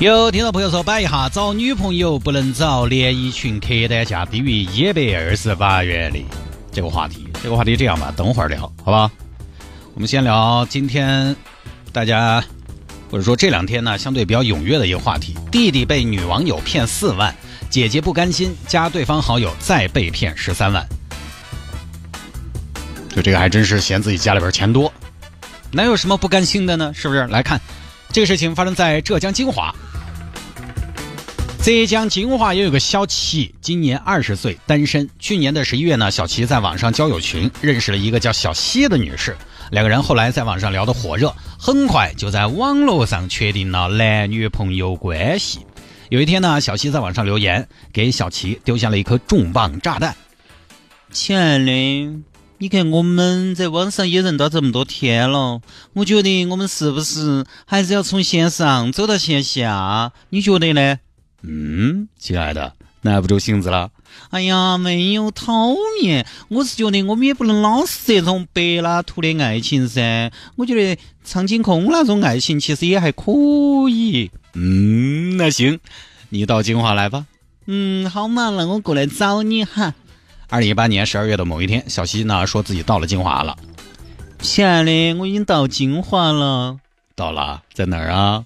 有听到朋友说摆一下，找女朋友不能找连衣裙客单价低于一百二十八元的这个话题。这个话题这样吧，等会儿聊，好吧？我们先聊今天大家或者说这两天呢相对比较踊跃的一个话题：弟弟被女网友骗四万，姐姐不甘心加对方好友再被骗十三万。就这个还真是嫌自己家里边钱多，哪有什么不甘心的呢？是不是？来看，这个事情发生在浙江金华。浙江金华也有个小齐，今年二十岁，单身。去年的十一月呢，小齐在网上交友群认识了一个叫小西的女士，两个人后来在网上聊得火热，很快就在网络上确定了男女朋友关系。有一天呢，小西在网上留言，给小齐丢下了一颗重磅炸弹：“亲爱的。”你看，我们在网上也认到这么多天了，我觉得我们是不是还是要从线上走到线下？你觉得呢？嗯，亲爱的，耐不住性子了。哎呀，没有讨厌，我是觉得我们也不能老是这种柏拉图的爱情噻。我觉得苍井空那种爱情其实也还可以。嗯，那行，你到金华来吧。嗯，好嘛，那我过来找你哈。二零一八年十二月的某一天，小西呢说自己到了金华了。亲爱的，我已经到金华了。到了，在哪儿啊？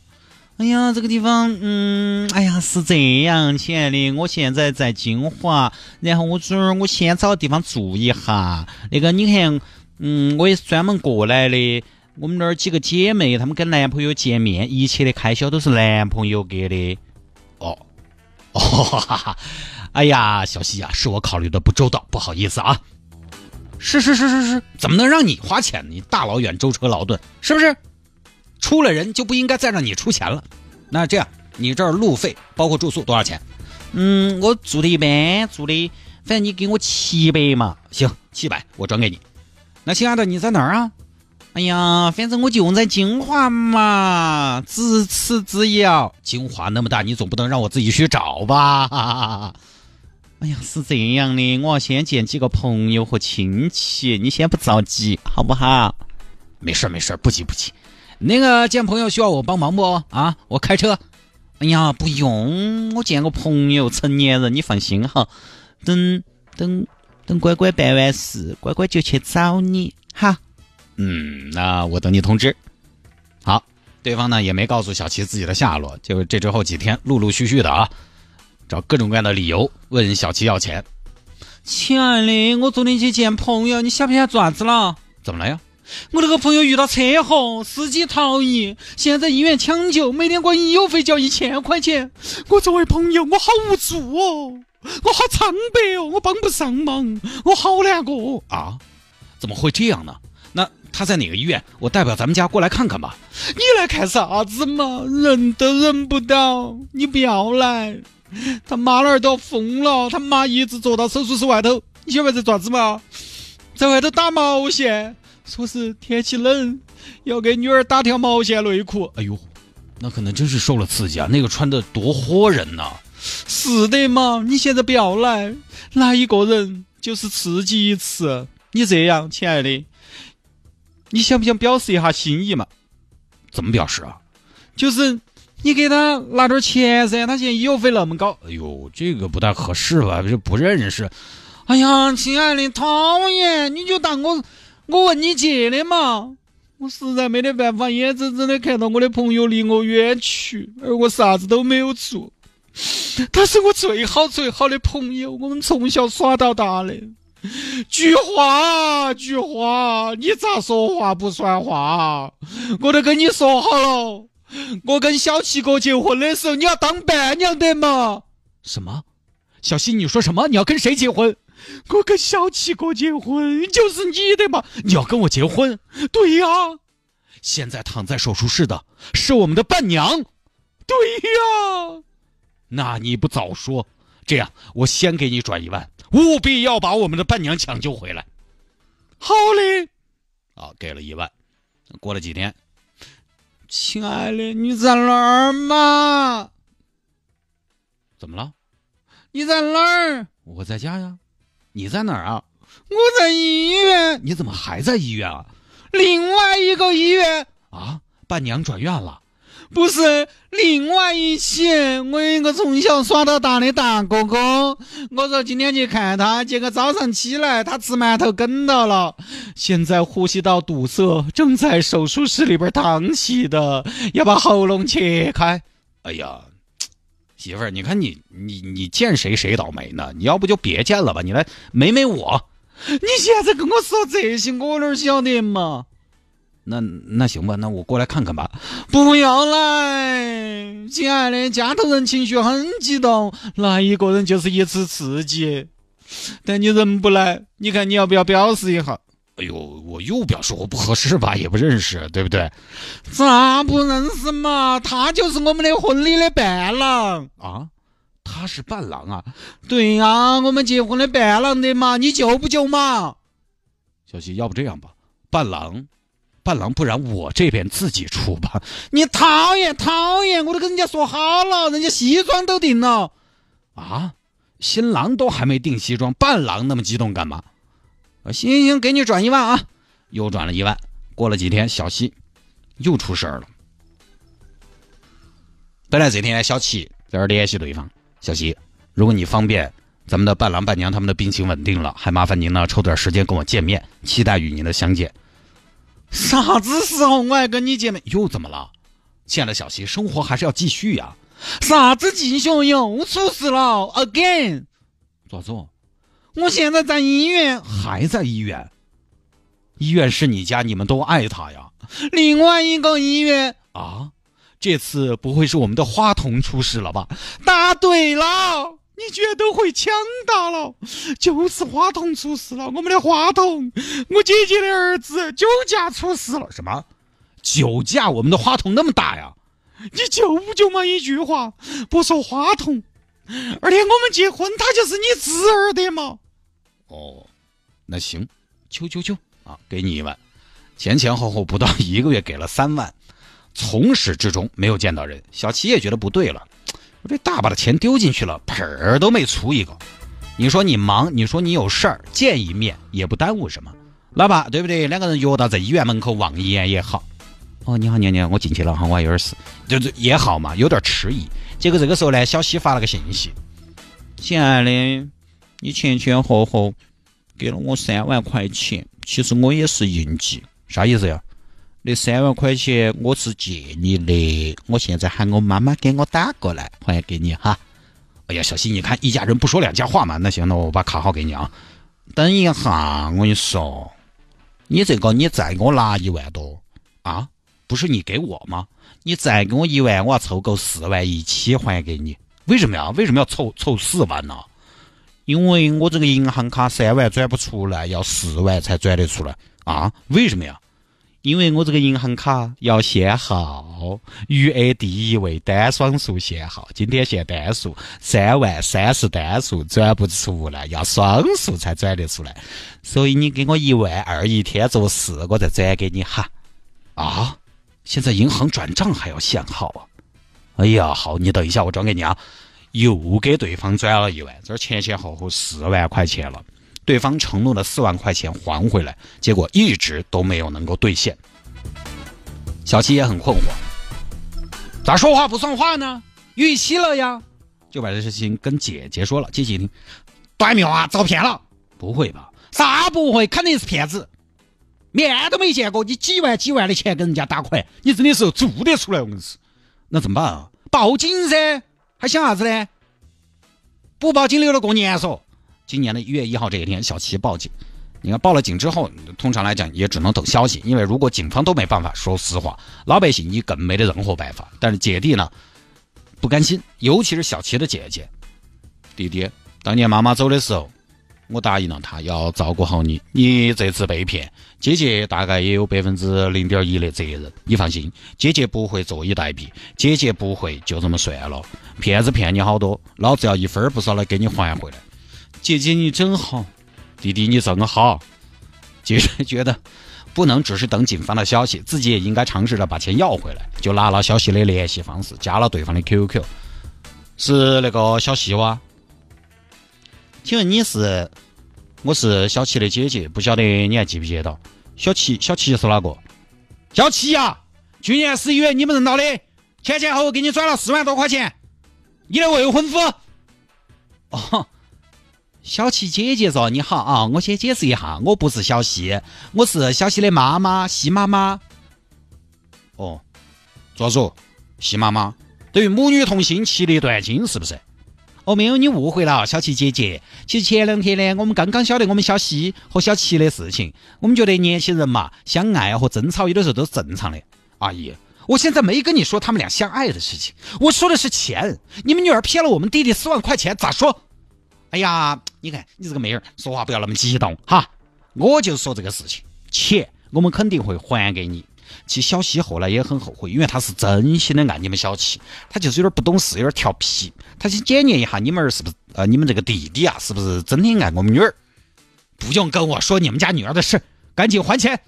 哎呀，这个地方，嗯，哎呀，是这样，亲爱的，我现在在金华，然后我这儿我先找个地方住一下。那个，你看，嗯，我也是专门过来的。我们那儿几个姐妹，她们跟男朋友见面，一切的开销都是男朋友给的。哦，哦，哈哈。哎呀，小西呀，是我考虑的不周到，不好意思啊。是是是是是，怎么能让你花钱呢？你大老远舟车劳顿，是不是？出了人就不应该再让你出钱了。那这样，你这儿路费包括住宿多少钱？嗯，我住的一般，住的，反正你给我七百嘛。行，七百，我转给你。那亲爱的，你在哪儿啊？哎呀，反正我就在金华嘛，咫尺之遥。金华那么大，你总不能让我自己去找吧？哈哈哈哈哎呀，是这样的，我要先见几个朋友和亲戚，你先不着急，好不好？没事没事不急不急。那个见朋友需要我帮忙不？啊，我开车。哎呀，不用，我见个朋友，成年人，你放心哈。等等等，乖乖办完事，乖乖就去找你，哈。嗯，那我等你通知。好，对方呢也没告诉小齐自己的下落，就这之后几天，陆陆续续的啊。找各种各样的理由问小七要钱。亲爱的，我昨天去见朋友，你晓不晓得做啥子了？怎么了呀？我那个朋友遇到车祸，司机逃逸，现在医院抢救，每天光医药费就要一千块钱。我作为朋友，我好无助哦，我好苍白哦，我帮不上忙，我好难过啊！怎么会这样呢？那他在哪个医院？我代表咱们家过来看看吧。你来看啥子嘛？人都认不到，你不要来。他妈那儿都要疯了，他妈一直坐到手术室外头，你晓得在做啥子吗？在外头打毛线，说是天气冷，要给女儿打条毛线内裤。哎呦，那可能真是受了刺激啊！那个穿的多豁人呐！是的嘛，你现在不要来，来一个人就是刺激一次。你这样，亲爱的，你想不想表示一下心意嘛？怎么表示啊？就是。你给他拿点钱噻，他现在医药费那么高，哎呦，这个不太合适吧？这不认识。哎呀，亲爱的，讨厌，你就当我我问你借的嘛。我实在没得办法，眼睁睁的看到我的朋友离我远去，而我啥子都没有做。他是我最好最好的朋友，我们从小耍到大的。菊花，菊花，你咋说话不算话？我都跟你说好了。我跟小七哥结婚的时候，你要当伴娘的嘛？什么？小西，你说什么？你要跟谁结婚？我跟小七哥结婚，就是你的嘛？你要跟我结婚？对呀。现在躺在手术室的是我们的伴娘。对呀。那你不早说？这样，我先给你转一万，务必要把我们的伴娘抢救回来。好嘞，啊，给了一万。过了几天，亲爱的，你在哪儿嘛？怎么了？你在哪儿？我在家呀。你在哪儿啊？我在医院。你怎么还在医院啊？另外一个医院啊？伴娘转院了。不是另外一起，我有一个从小耍到大的大哥哥，我说今天去看他，结果早上起来他吃馒头梗到了，现在呼吸道堵塞，正在手术室里边躺起的，要把喉咙切开。哎呀，媳妇儿，你看你你你见谁谁倒霉呢？你要不就别见了吧，你来美美我。你现在跟我说这些，我哪晓得嘛？那那行吧，那我过来看看吧。不要来，亲爱的，家头人情绪很激动，来一个人就是一次刺激。但你人不来，你看你要不要表示一下？哎呦，我又表示我不合适吧，也不认识，对不对？咋不认识嘛？他就是我们的婚礼的伴郎啊！他是伴郎啊？对呀，我们结婚的伴郎的嘛，你救不救嘛？小西，要不这样吧，伴郎。伴郎，不然我这边自己出吧。你讨厌讨厌，我都跟人家说好了，人家西装都定了。啊，新郎都还没订西装，伴郎那么激动干嘛？啊，行行，给你转一万啊，又转了一万。过了几天，小西又出事儿了。本来这天小齐在这联系对方，小西，如果你方便，咱们的伴郎伴娘他们的病情稳定了，还麻烦您呢抽点时间跟我见面，期待与您的相见。啥子时候我还跟你见面？又怎么了？亲爱的小溪，生活还是要继续呀。啥子继续？又出事了？Again？咋子？我现在在医院，还在医院。医院是你家，你们都爱他呀。另外一个医院啊，这次不会是我们的话筒出事了吧？答对了。你居然都会抢答了，就是话筒出事了。我们的话筒，我姐姐的儿子酒驾出事了。什么？酒驾？我们的话筒那么大呀？你救不救嘛？一句话，不说话筒，而且我们结婚，他就是你侄儿的嘛。哦，那行，求求求啊，给你一万，前前后后不到一个月给了三万，从始至终没有见到人。小齐也觉得不对了。我这大把的钱丢进去了，盆儿都没出一个。你说你忙，你说你有事儿，见一面也不耽误什么，老爸对不对？两个人约到在医院门口望一眼也好。哦，你好，娘娘，我进去了哈，我还有点事，就是也好嘛，有点迟疑。结果这个时候呢，小西发了个信息：亲爱的，你前前后后给了我三万块钱，其实我也是应急，啥意思呀？那三万块钱我是借你的，我现在喊我妈妈给我打过来还给你哈。哎呀，小新，你看一家人不说两家话嘛。那行，那我把卡号给你啊。等一下，我跟你说，你这个你再给我拿一万多啊？不是你给我吗？你再给我一万，我要凑够四万一起还给你。为什么呀？为什么要凑凑四万呢？因为我这个银行卡三万转不出来，要四万才转得出来啊？为什么呀？因为我这个银行卡要限号，余额第一位单双数限号，今天限单数三万，三是单数转不出来，要双数才转得出来。所以你给我一万二，一天做事，我再转给你哈。啊，现在银行转账还要限号啊？哎呀，好，你等一下，我转给你啊。又给对方转了一万，这前前后后四万块钱了。对方承诺了四万块钱还回来，结果一直都没有能够兑现。小七也很困惑，咋说话不算话呢？逾期了呀，就把这事情跟姐姐说了。姐姐一听，断苗啊，遭骗了？不会吧？啥不会？肯定是骗子，面都没见过，你几万几万的钱跟人家打款，你真的是做得出来？我跟你说，那怎么办啊？报警噻，还想啥子呢？不报警留着过年嗦。今年的一月一号这一天，小齐报警。你看报了警之后，通常来讲也只能等消息，因为如果警方都没办法说实话，老百姓你更没得任何办法。但是姐弟呢不甘心，尤其是小齐的姐姐，弟弟，当年妈妈走的时候，我答应了她要照顾好你。你这次被骗，姐姐大概也有百分之零点一的责任。你放心，姐姐不会坐以待毙，姐姐不会就这么算了。骗子骗你好多，老子要一分不少的给你还回来。姐姐你真好，弟弟你真好。姐姐觉得不能只是等警方的消息，自己也应该尝试着把钱要回来，就拿了小西的联系方式，加了对方的 QQ。是那个小西哇？请问你是？我是小七的姐姐，不晓得你还记不记得？小七，小七是哪个？小七呀！去年十一月你们认到的，前前后后给你转了四万多块钱，你的未婚夫。哦，小七姐姐说你好啊，我先解释一下，我不是小西，我是小西的妈妈，西妈妈。哦，咋说？西妈妈等于母女同心，其利断金，是不是？哦，没有，你误会了，小七姐姐。其实前两天呢，我们刚刚晓得我们小西和小七的事情，我们觉得年轻人嘛，相爱和争吵有的时候都是正常的。阿姨，我现在没跟你说他们俩相爱的事情，我说的是钱。你们女儿骗了我们弟弟四万块钱，咋说？哎呀，你看你这个妹儿说话不要那么激动哈。我就说这个事情，钱我们肯定会还给你。其实小西后来也很后悔，因为他是真心的爱你们小七，他就是有点不懂事，有点调皮。他想检验一下你们儿是不是呃，你们这个弟弟啊，是不是真的爱我们女儿？不用跟我说你们家女儿的事，赶紧还钱。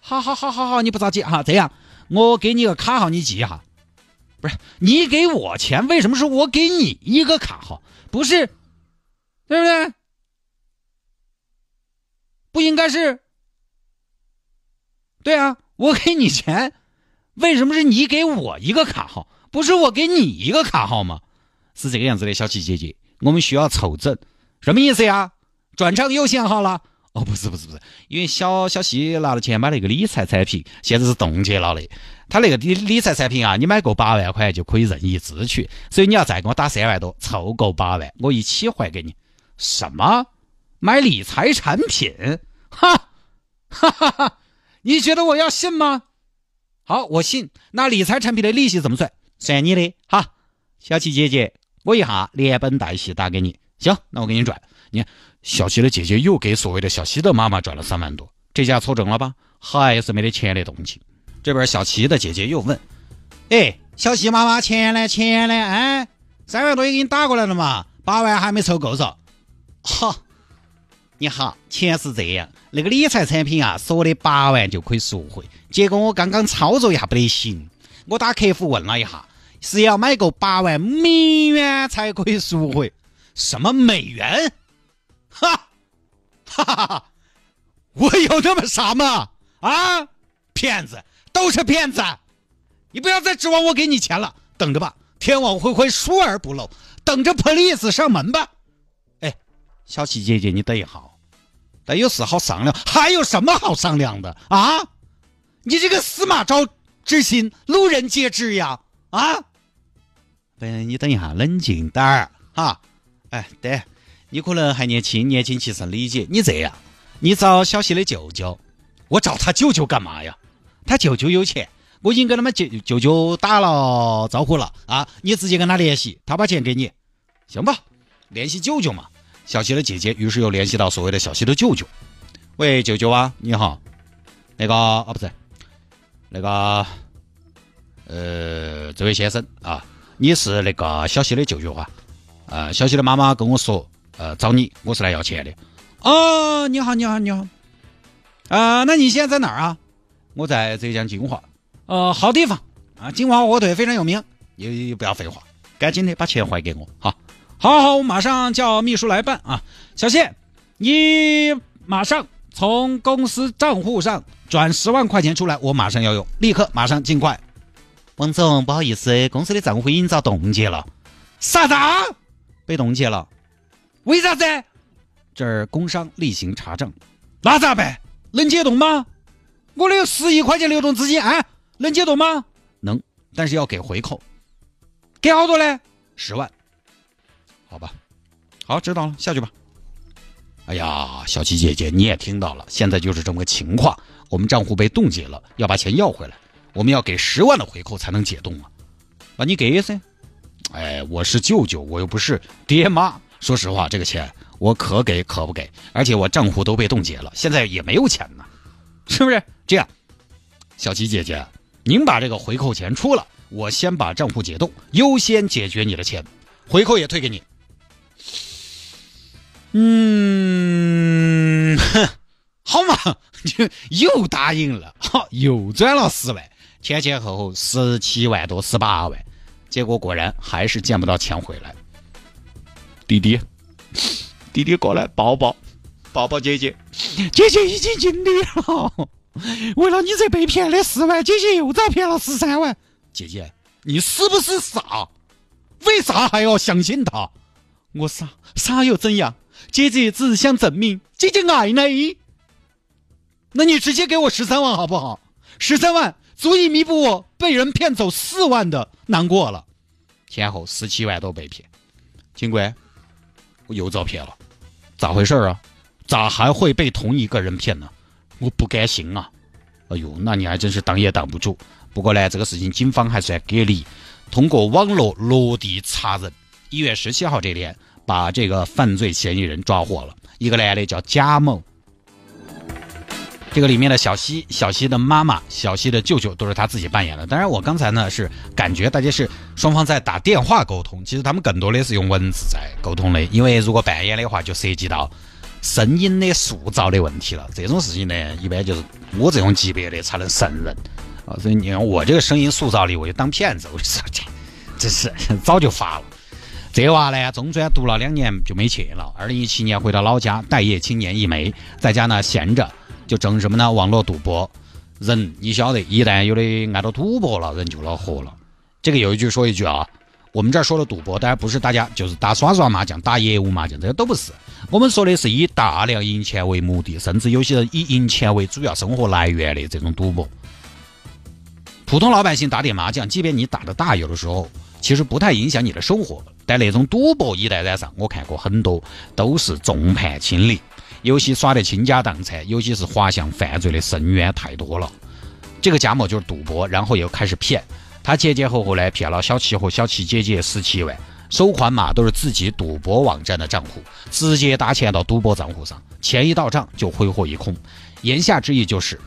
好好好好好，你不着急哈，这样。我给你个卡号，你记一下。不是你给我钱，为什么是我给你一个卡号？不是，对不对？不应该是？对啊，我给你钱，为什么是你给我一个卡号？不是我给你一个卡号吗？是这个样子的，小七姐姐，我们需要凑整，什么意思呀？转账又限号了。哦，不是不是不是，因为小小西拿了钱买了一个理财产品，现在是冻结了的。他那个理理财产品啊，你买够八万块就可以任意支取，所以你要再给我打三万多，凑够八万，我一起还给你。什么？买理财产品？哈，哈哈哈！你觉得我要信吗？好，我信。那理财产品的利息怎么算？算你的。哈，小七姐姐，我一下连本带息打给你。行，那我给你转。你看。小西的姐姐又给所谓的小西的妈妈转了三万多，这下凑整了吧？还是没得钱的动静。这边小齐的姐姐又问：“哎，小西妈妈钱呢？钱呢？哎，三万多也给你打过来了嘛？八万还没凑够嗦？”哈，你好，钱是这样，那个理财产品啊，说的八万就可以赎回，结果我刚刚操作一下不得行，我打客服问了一下，是要买够八万美元才可以赎回。什么美元？哈，哈哈哈！我有那么傻吗？啊，骗子都是骗子！你不要再指望我给你钱了，等着吧，天网恢恢，疏而不漏，等着 police 上门吧。小七姐姐，你等一下，但有事好商量，还有什么好商量的啊？你这个司马昭之心，路人皆知呀！啊，嗯，你等一下，冷静点儿哈。哎，对。你可能还年轻，年轻气盛，理解你这样。你找小西的舅舅，我找他舅舅干嘛呀？他舅舅有钱，我已经跟他们舅舅舅打了招呼了啊！你直接跟他联系，他把钱给你，行吧？联系舅舅嘛。小西的姐姐于是又联系到所谓的小西的舅舅。喂，舅舅啊，你好。那个啊，不是，那个，呃，这位先生啊，你是那个小西的舅舅啊？呃，小西的妈妈跟我说。呃，找你，我是来要钱的。哦，你好，你好，你好。啊，那你现在在哪儿啊？我在浙江金华。呃，好地方啊，金华火腿非常有名。你不要废话，赶紧的把钱还给我。好，好，好，我马上叫秘书来办啊。小谢，你马上从公司账户上转十万块钱出来，我马上要用，立刻，马上，尽快。王总，不好意思，公司的账户已经遭冻结了。啥子？被冻结了？为啥子？这儿工商例行查证，那咋办？能解冻吗？我的有十亿块钱流动资金啊，能解冻吗？能，但是要给回扣。给好多呢？十万。好吧，好，知道了，下去吧。哎呀，小七姐姐，你也听到了，现在就是这么个情况，我们账户被冻结了，要把钱要回来，我们要给十万的回扣才能解冻啊。那你给噻。哎，我是舅舅，我又不是爹妈。说实话，这个钱我可给可不给，而且我账户都被冻结了，现在也没有钱呢，是不是？这样，小琪姐姐，您把这个回扣钱出了，我先把账户解冻，优先解决你的钱，回扣也退给你。嗯，哼，好嘛，就又答应了，好，又转了十万，前前后后十七万多，十八万，结果果然还是见不到钱回来。弟弟，弟弟过来抱抱，抱抱姐姐，姐姐已经尽力了。为了你这被骗的四万，姐姐又遭骗了十三万。姐姐，你是不是傻？为啥还要相信他？我傻，傻又怎样？姐姐只是想证明姐姐爱你。那你直接给我十三万好不好？十三万足以弥补我被人骗走四万的难过了。前后十七万都被骗，警官，我又遭骗了，咋回事啊？咋还会被同一个人骗呢？我不甘心啊！哎呦，那你还真是挡也挡不住。不过呢，这个事情警方还算给力，通过网络落地查人，一月十七号这天把这个犯罪嫌疑人抓获了。一个男的叫贾某，这个里面的小西、小西的妈妈、小西的舅舅都是他自己扮演的。当然，我刚才呢是感觉大家是双方在打电话沟通，其实他们更多的是用文字在沟通的，因为如果扮演的话，就涉及到。声音的塑造的问题了，这种事情呢，一般就是我这种级别的才能胜任啊。所以你看我这个声音塑造力，我就当骗子，我就说这这是 早就发了。这娃呢，中专读了两年就没去了。二零一七年回到老家，待业青年一枚，在家呢闲着，就整什么呢？网络赌博。人你晓得，一旦有的挨到赌博了，人就恼火了。这个有一句说一句啊。我们这儿说的赌博，当然不是大家就是打耍耍麻将、打业务麻将，这个都不是。我们说的是以大量赢钱为目的，甚至有些人以赢钱为主要生活来源的这种赌博。普通老百姓打点麻将，即便你打的大，有的时候其实不太影响你的生活。但那种赌博一旦染上，我看过很多都是众叛亲离，有些耍得倾家荡产，有些是滑向犯罪的深渊，太多了。这个贾某就是赌博，然后又开始骗。他前前后后呢骗了小七和小七姐姐十七万，收款码都是自己赌博网站的账户，直接打钱到赌博账户上，钱一到账就挥霍一空。言下之意就是，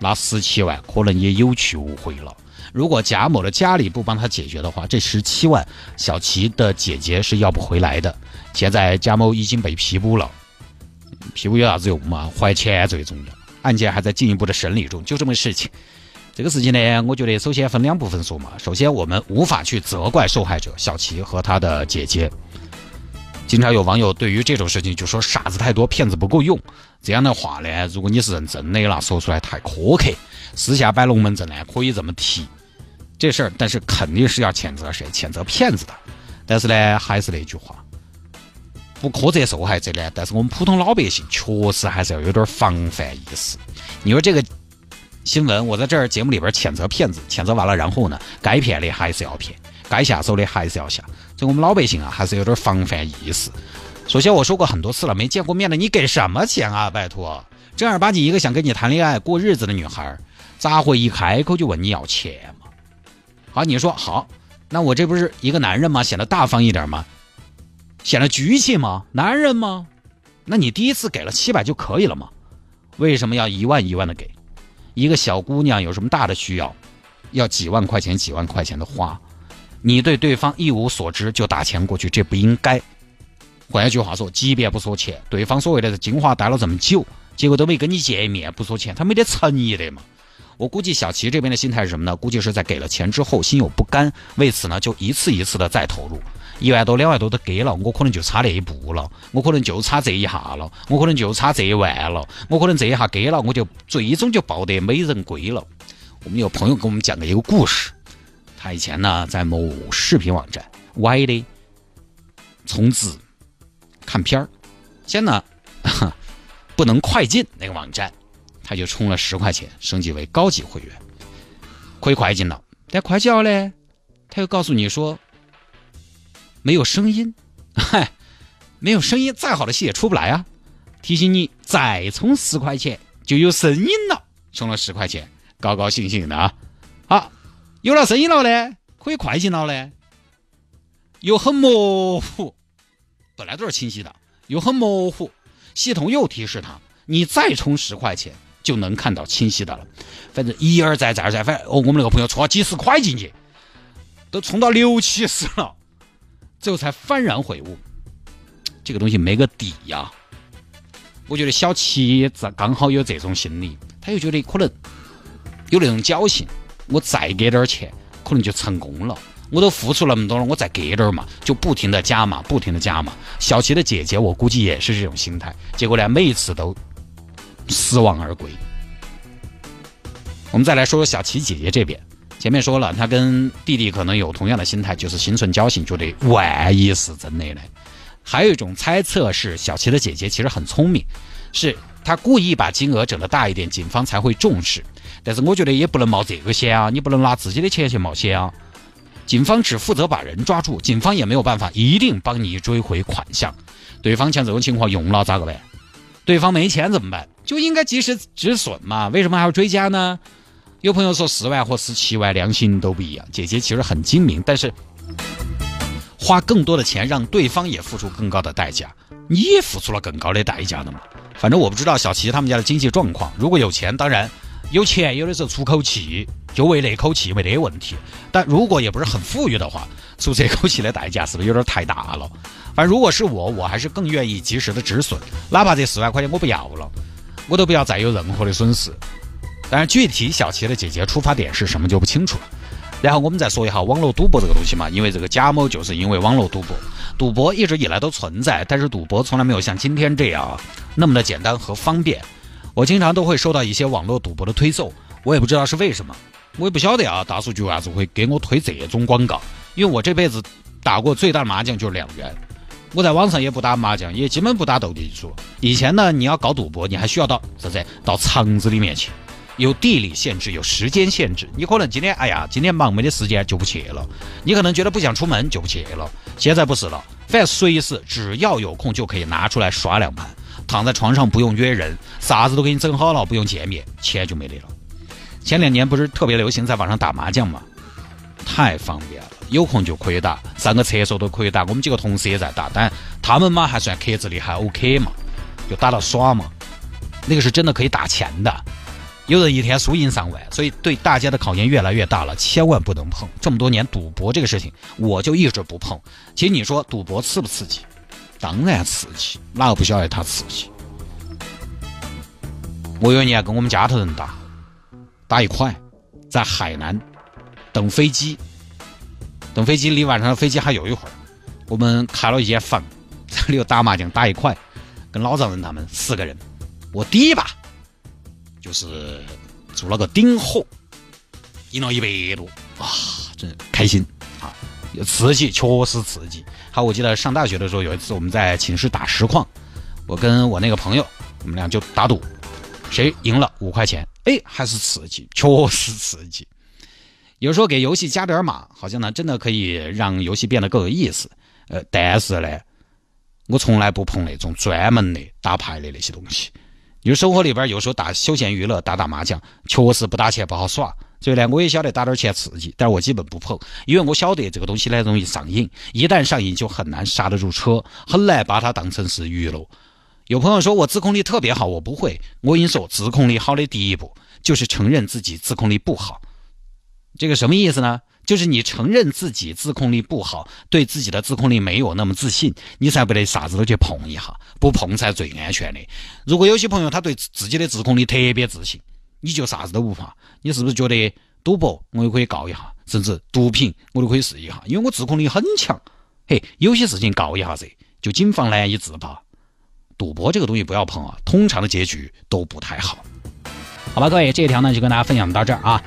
那十七万可能也有去无回了。如果贾某的家里不帮他解决的话，这十七万小齐的姐姐是要不回来的。现在贾某已经被批捕了，批捕有啥子用嘛？还钱最重要。案件还在进一步的审理中，就这么个事情。这个事情呢，我觉得首先分两部分说嘛。首先，我们无法去责怪受害者小齐和他的姐姐。经常有网友对于这种事情就说傻子太多，骗子不够用。这样的话呢，如果你是认真的那说出来太苛刻。私下摆龙门阵呢，可以这么提这事儿，但是肯定是要谴责谁？谴责骗子的。但是呢，还是那句话，不苛责受害者呢，但是我们普通老百姓确实还是要有点防范意识。你说这个。新闻，我在这儿节目里边谴责骗子，谴责完了，然后呢，该骗的还是要骗，该下手的还是要下，所以我们老百姓啊，还是有点防范意识。首先我说过很多次了，没见过面的你给什么钱啊？拜托，正儿八经一个想跟你谈恋爱过日子的女孩，咋会一开口就问你要钱嘛？好，你说好，那我这不是一个男人吗？显得大方一点吗？显得局气吗？男人吗？那你第一次给了七百就可以了吗？为什么要一万一万的给？一个小姑娘有什么大的需要，要几万块钱几万块钱的花，你对对方一无所知就打钱过去，这不应该。换一句话说，即便不说钱，对方所谓的在金华待了这么久，结果都没跟你见面，不说钱，他没得诚意的嘛。我估计小齐这边的心态是什么呢？估计是在给了钱之后心有不甘，为此呢就一次一次的再投入。一万多、两万多都给了，我可能就差那一步了，我可能就差这一下了，我可能就差这一万了，我可能这一下给了，我就最终就抱得美人归了。我们有朋友给我们讲的一个故事，他以前呢在某视频网站歪的充值看片儿，先呢 不能快进那个网站，他就充了十块钱升级为高级会员，可以快进了，但快进了呢，他又告诉你说。没有声音，嗨，没有声音，再好的戏也出不来啊！提醒你，再充十块钱就有声音了。充了十块钱，高高兴兴的啊！好，有了声音了呢，可以快进了呢。又很模糊，本来都是清晰的，又很模糊。系统又提示他，你再充十块钱就能看到清晰的了。反正一而再，再而再，反正哦，我们那个朋友充了几十块进去，都充到六七十了。最后才幡然悔悟，这个东西没个底呀。我觉得小七在刚好有这种心理，他又觉得可能有那种侥幸，我再给点钱，可能就成功了。我都付出那么多了，我再给点嘛，就不停的加码，不停的加码。小七的姐姐，我估计也是这种心态，结果呢，每一次都失望而归。我们再来说说小琪姐姐这边，前面说了，她跟弟弟可能有同样的心态，就是心存侥幸，觉得万一是真的呢。还有一种猜测是，小琪的姐姐其实很聪明，是她故意把金额整的大一点，警方才会重视。但是我觉得也不能冒这个险啊，你不能拿自己的钱去冒险啊。警方只负责把人抓住，警方也没有办法一定帮你追回款项。对方像这种情况用了咋个办？对方没钱怎么办？就应该及时止损嘛。为什么还要追加呢？有朋友说十万或十七万良心都不一样。姐姐其实很精明，但是花更多的钱让对方也付出更高的代价，你也付出了更高的代价的嘛。反正我不知道小齐他们家的经济状况，如果有钱，当然。有钱有的时候出口气，就为那口气没得问题。但如果也不是很富裕的话，出这口气的代价是不是有点太大了？反正如果是我，我还是更愿意及时的止损，哪怕这四万块钱我不要了，我都不要再有任何的损失。但是具体小齐的姐姐出发点是什么就不清楚了。然后我们再说一下网络赌博这个东西嘛，因为这个贾某就是因为网络赌博，赌博一直以来都存在，但是赌博从来没有像今天这样那么的简单和方便。我经常都会收到一些网络赌博的推送，我也不知道是为什么，我也不晓得啊，大数据为啥子会给我推这种广告？因为我这辈子打过最大的麻将就是两元，我在网上也不打麻将，也基本不打斗地主。以前呢，你要搞赌博，你还需要到啥子？到场子里面去，有地理限制，有时间限制。你可能今天哎呀，今天忙没得时间就不去了，你可能觉得不想出门就不去了。现在不是了，反正随时只要有空就可以拿出来耍两盘。躺在床上不用约人，啥子都给你整好了，不用见面，钱就没得了。前两年不是特别流行在网上打麻将嘛，太方便了，有空就可以打，上个厕所都可以打。我们几个同事也在打，但他们嘛还算克制力还 OK 嘛，就打到耍嘛。那个是真的可以打钱的，有人一天输赢上万，所以对大家的考验越来越大了，千万不能碰。这么多年赌博这个事情，我就一直不碰。其实你说赌博刺不刺激？当然刺激，哪个不晓得他刺激？我有一年跟我们家头人打，打一块，在海南等飞机，等飞机离晚上的飞机还有一会儿，我们开了一间房，在里头打麻将打一块，跟老丈人他们四个人，我第一把就是做了个顶火，赢了一百多，哇，真开心啊！刺激，确实刺激。好，我记得上大学的时候，有一次我们在寝室打实况，我跟我那个朋友，我们俩就打赌，谁赢了五块钱，哎，还是刺激，确实刺激。有时候给游戏加点码，好像呢真的可以让游戏变得更有意思。呃，但是呢，我从来不碰那种专门的打牌的那些东西。因为生活里边有时候打休闲娱乐，打打麻将，确实不打钱不好耍。所以呢，我也晓得打点钱刺激，但是我基本不碰，因为我晓得这个东西呢容易上瘾，一旦上瘾就很难刹得住车，很难把它当成是娱乐。有朋友说我自控力特别好，我不会。我跟你说，自控力好的第一步就是承认自己自控力不好。这个什么意思呢？就是你承认自己自控力不好，对自己的自控力没有那么自信，你才不得啥子都去碰一下，不碰才最安全的。如果有些朋友他对自己的自控力特别自信。你就啥子都不怕，你是不是觉得赌博我也可以告一下，甚至毒品我都可以试一下，因为我自控力很强。嘿，有些事情告一下子，就谨防难以自拔。赌博这个东西不要碰啊，通常的结局都不太好。好吧，各位，这一条呢就跟大家分享到这儿啊。